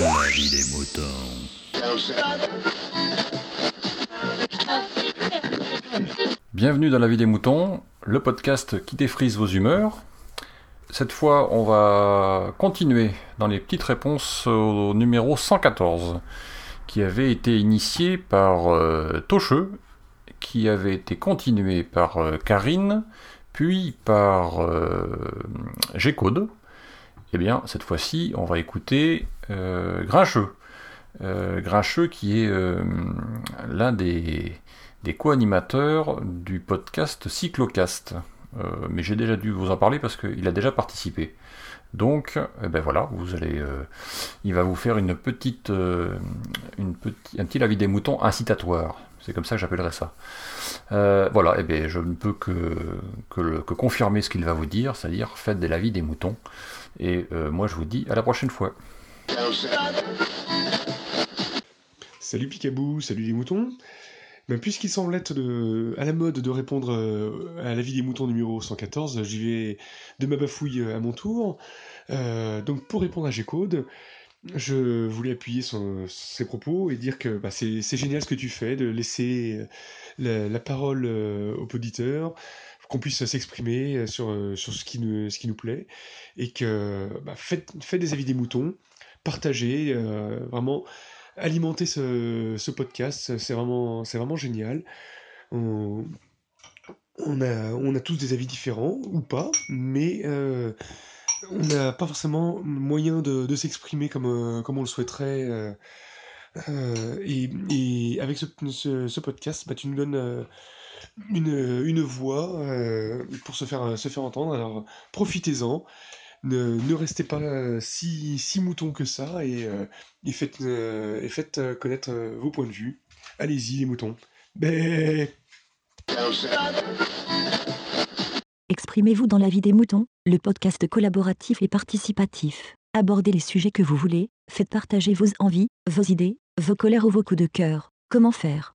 La vie des moutons. Bienvenue dans La vie des moutons, le podcast qui défrise vos humeurs. Cette fois, on va continuer dans les petites réponses au numéro 114, qui avait été initié par euh, Tocheux, qui avait été continué par euh, Karine, puis par euh, G-Code. Eh bien, cette fois-ci, on va écouter Grincheux. Euh, Grincheux qui est euh, l'un des, des co-animateurs du podcast Cyclocast. Euh, mais j'ai déjà dû vous en parler parce qu'il a déjà participé. Donc, eh ben voilà, vous allez, euh, il va vous faire une petite, euh, une petit, un petit avis des moutons incitatoire. C'est comme ça que j'appellerais ça. Euh, voilà, eh bien, je ne peux que, que, confirmer ce qu'il va vous dire, c'est-à-dire faites de la vie des moutons. Et euh, moi, je vous dis à la prochaine fois. Salut Picabou, salut les moutons. Ben, Puisqu'il semble être à la mode de répondre euh, à la vie des moutons numéro 114, j'y vais de ma bafouille euh, à mon tour. Euh, donc pour répondre à G-Code, je voulais appuyer ses propos et dire que bah, c'est génial ce que tu fais, de laisser la, parole aux auditeurs, qu'on puisse s'exprimer sur, ce, qui nous, plaît, et que bah, faites des avis des moutons, partagez, euh, vraiment alimenter ce, podcast, c'est vraiment, vraiment génial. On, a, on a tous des avis différents, ou pas, mais euh, on n'a pas forcément moyen de, s'exprimer comme, euh, comme on le souhaiterait. euh, et, avec ce, podcast, bah, tu nous donnes une, une voix pour se faire, se faire entendre. Alors profitez-en. Ne, restez pas euh, si, si mouton que ça et, euh, faites, euh, connaître vos points de vue. Allez-y les moutons. Exprimez-vous dans la vie des moutons, le podcast collaboratif et participatif. Abordez les sujets que vous voulez, faites partager vos envies, vos idées, vos colères ou vos coups de cœur. Comment faire?